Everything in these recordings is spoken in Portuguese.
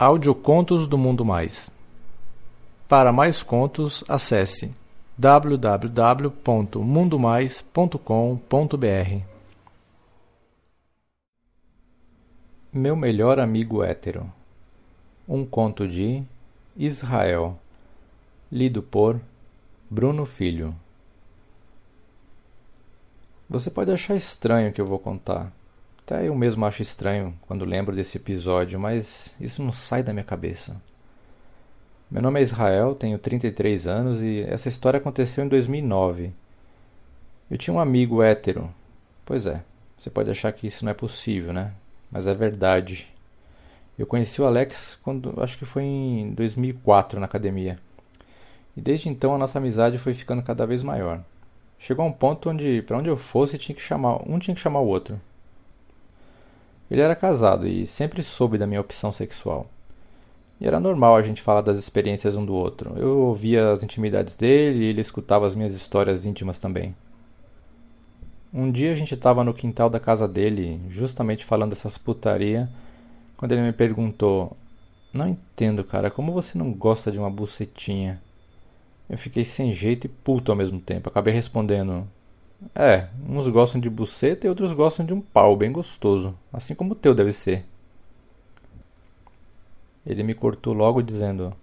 Audiocontos do Mundo Mais. Para mais contos, acesse www.mundomais.com.br. Meu melhor amigo hétero. Um conto de Israel. Lido por Bruno Filho. Você pode achar estranho o que eu vou contar. Até eu mesmo acho estranho quando lembro desse episódio, mas isso não sai da minha cabeça. Meu nome é Israel, tenho 33 anos e essa história aconteceu em 2009. Eu tinha um amigo hétero. Pois é, você pode achar que isso não é possível, né? Mas é verdade. Eu conheci o Alex quando acho que foi em 2004 na academia. E desde então a nossa amizade foi ficando cada vez maior. Chegou a um ponto onde, para onde eu fosse, tinha que chamar, um tinha que chamar o outro. Ele era casado e sempre soube da minha opção sexual. E era normal a gente falar das experiências um do outro. Eu ouvia as intimidades dele e ele escutava as minhas histórias íntimas também. Um dia a gente estava no quintal da casa dele, justamente falando dessas putaria, quando ele me perguntou: Não entendo, cara, como você não gosta de uma bucetinha? Eu fiquei sem jeito e puto ao mesmo tempo. Acabei respondendo: é, uns gostam de buceta e outros gostam de um pau bem gostoso, assim como o teu deve ser. Ele me cortou logo dizendo: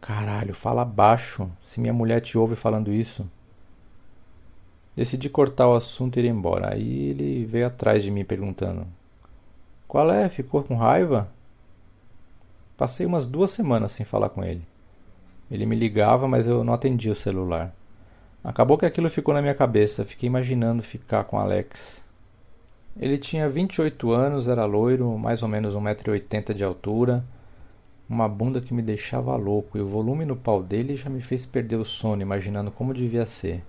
Caralho, fala baixo, se minha mulher te ouve falando isso. Decidi cortar o assunto e ir embora. Aí ele veio atrás de mim perguntando: Qual é? Ficou com raiva? Passei umas duas semanas sem falar com ele. Ele me ligava, mas eu não atendia o celular. Acabou que aquilo ficou na minha cabeça, fiquei imaginando ficar com Alex. Ele tinha 28 anos, era loiro, mais ou menos 1,80m de altura, uma bunda que me deixava louco e o volume no pau dele já me fez perder o sono imaginando como devia ser.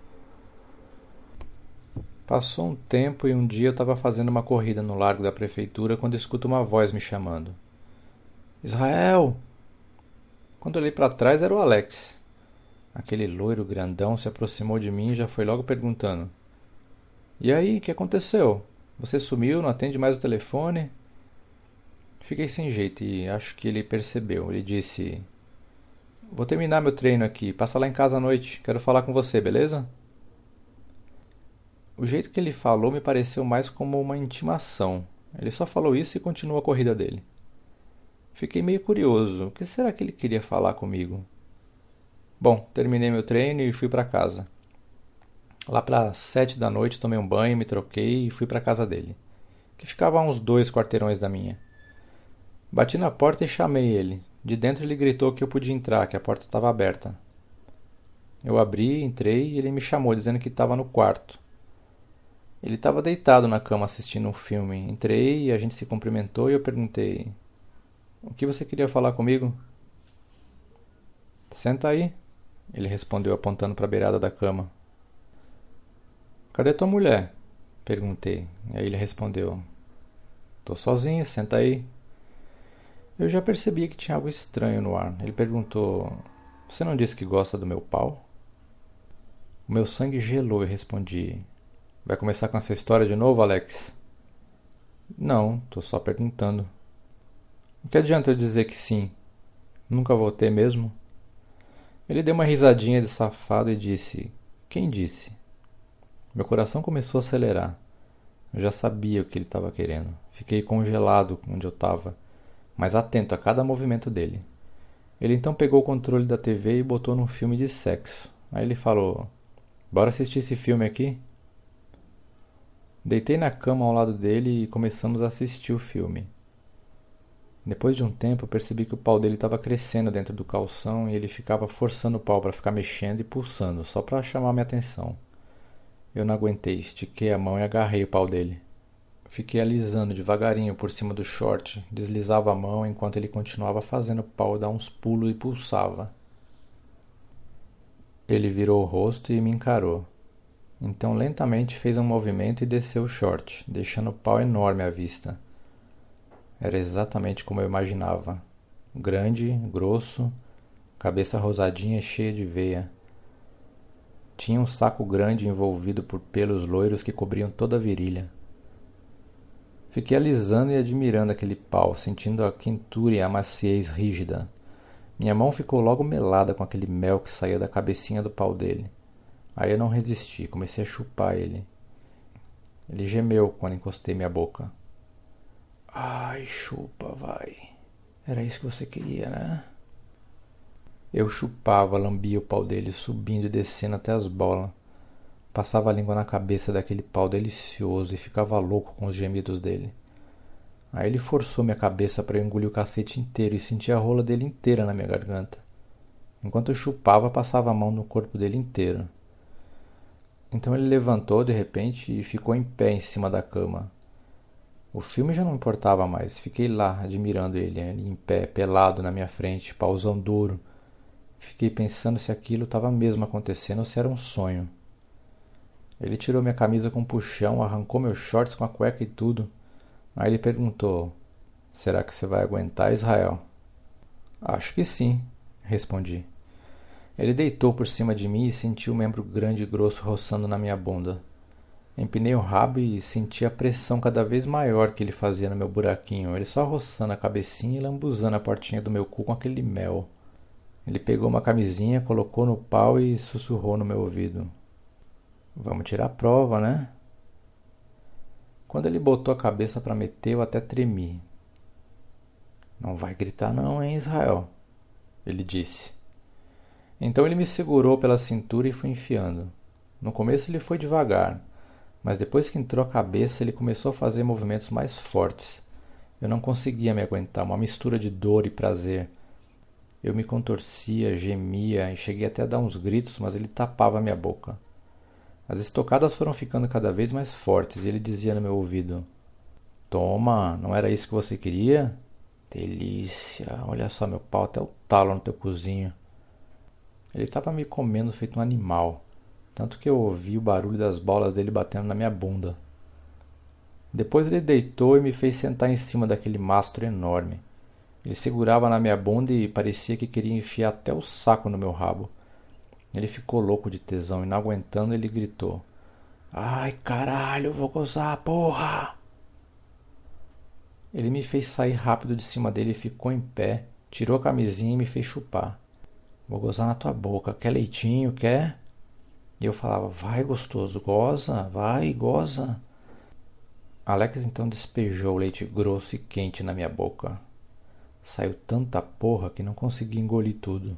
Passou um tempo e um dia eu estava fazendo uma corrida no largo da prefeitura quando escuto uma voz me chamando. Israel! Quando olhei para trás era o Alex. Aquele loiro grandão se aproximou de mim e já foi logo perguntando: E aí, o que aconteceu? Você sumiu, não atende mais o telefone? Fiquei sem jeito e acho que ele percebeu. Ele disse: Vou terminar meu treino aqui, passa lá em casa à noite, quero falar com você, beleza? O jeito que ele falou me pareceu mais como uma intimação. Ele só falou isso e continuou a corrida dele. Fiquei meio curioso. O que será que ele queria falar comigo? Bom, terminei meu treino e fui para casa. Lá para sete da noite tomei um banho, me troquei e fui para casa dele, que ficava a uns dois quarteirões da minha. Bati na porta e chamei ele. De dentro ele gritou que eu podia entrar, que a porta estava aberta. Eu abri, entrei e ele me chamou dizendo que estava no quarto. Ele estava deitado na cama assistindo um filme. Entrei e a gente se cumprimentou e eu perguntei: O que você queria falar comigo? Senta aí, ele respondeu apontando para a beirada da cama. Cadê tua mulher? Perguntei. Aí ele respondeu: Tô sozinho, senta aí. Eu já percebi que tinha algo estranho no ar. Ele perguntou: Você não disse que gosta do meu pau? O meu sangue gelou e respondi: Vai começar com essa história de novo, Alex? Não, tô só perguntando. O que adianta eu dizer que sim? Nunca vou ter mesmo? Ele deu uma risadinha de safado e disse: Quem disse? Meu coração começou a acelerar. Eu já sabia o que ele estava querendo. Fiquei congelado onde eu estava, mas atento a cada movimento dele. Ele então pegou o controle da TV e botou num filme de sexo. Aí ele falou: Bora assistir esse filme aqui? Deitei na cama ao lado dele e começamos a assistir o filme. Depois de um tempo, percebi que o pau dele estava crescendo dentro do calção e ele ficava forçando o pau para ficar mexendo e pulsando, só para chamar minha atenção. Eu não aguentei, estiquei a mão e agarrei o pau dele. Fiquei alisando devagarinho por cima do short, deslizava a mão enquanto ele continuava fazendo o pau dar uns pulos e pulsava. Ele virou o rosto e me encarou. Então lentamente fez um movimento e desceu o short, deixando o pau enorme à vista. Era exatamente como eu imaginava. Grande, grosso, cabeça rosadinha cheia de veia. Tinha um saco grande envolvido por pelos loiros que cobriam toda a virilha. Fiquei alisando e admirando aquele pau, sentindo a quentura e a maciez rígida. Minha mão ficou logo melada com aquele mel que saía da cabecinha do pau dele. Aí eu não resisti, comecei a chupar ele. Ele gemeu quando encostei minha boca. Ai, chupa, vai. Era isso que você queria, né? Eu chupava, lambia o pau dele, subindo e descendo até as bolas. Passava a língua na cabeça daquele pau delicioso e ficava louco com os gemidos dele. Aí ele forçou minha cabeça para engolir o cacete inteiro e sentir a rola dele inteira na minha garganta. Enquanto eu chupava, passava a mão no corpo dele inteiro. Então ele levantou de repente e ficou em pé em cima da cama. O filme já não importava mais. Fiquei lá, admirando ele, ali em pé, pelado na minha frente, pausão duro. Fiquei pensando se aquilo estava mesmo acontecendo ou se era um sonho. Ele tirou minha camisa com um puxão, arrancou meus shorts com a cueca e tudo. Aí ele perguntou: Será que você vai aguentar, Israel? Acho que sim, respondi. Ele deitou por cima de mim e senti o membro grande e grosso roçando na minha bunda. Empinei o rabo e senti a pressão cada vez maior que ele fazia no meu buraquinho, ele só roçando a cabecinha e lambuzando a portinha do meu cu com aquele mel. Ele pegou uma camisinha, colocou no pau e sussurrou no meu ouvido. Vamos tirar a prova, né? Quando ele botou a cabeça para meter, eu até tremi. Não vai gritar não, hein, Israel? Ele disse. Então ele me segurou pela cintura e foi enfiando. No começo ele foi devagar, mas depois que entrou a cabeça, ele começou a fazer movimentos mais fortes. Eu não conseguia me aguentar, uma mistura de dor e prazer. Eu me contorcia, gemia e cheguei até a dar uns gritos, mas ele tapava minha boca. As estocadas foram ficando cada vez mais fortes e ele dizia no meu ouvido: Toma, não era isso que você queria? Delícia, olha só meu pau até o talo no teu cozinho. Ele estava me comendo feito um animal, tanto que eu ouvi o barulho das bolas dele batendo na minha bunda. Depois ele deitou e me fez sentar em cima daquele mastro enorme. Ele segurava na minha bunda e parecia que queria enfiar até o saco no meu rabo. Ele ficou louco de tesão e, não aguentando, ele gritou: Ai, caralho, vou gozar, porra! Ele me fez sair rápido de cima dele e ficou em pé, tirou a camisinha e me fez chupar. Vou gozar na tua boca, quer leitinho, quer? E eu falava: Vai, gostoso, goza, vai, goza. Alex então despejou o leite grosso e quente na minha boca. Saiu tanta porra que não consegui engolir tudo.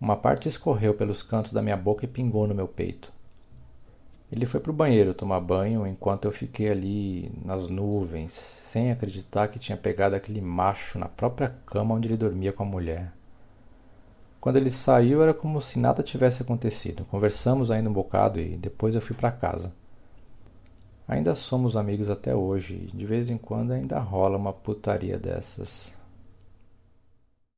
Uma parte escorreu pelos cantos da minha boca e pingou no meu peito. Ele foi para o banheiro tomar banho enquanto eu fiquei ali nas nuvens, sem acreditar que tinha pegado aquele macho na própria cama onde ele dormia com a mulher. Quando ele saiu, era como se nada tivesse acontecido. Conversamos ainda um bocado e depois eu fui para casa. Ainda somos amigos até hoje e de vez em quando ainda rola uma putaria dessas.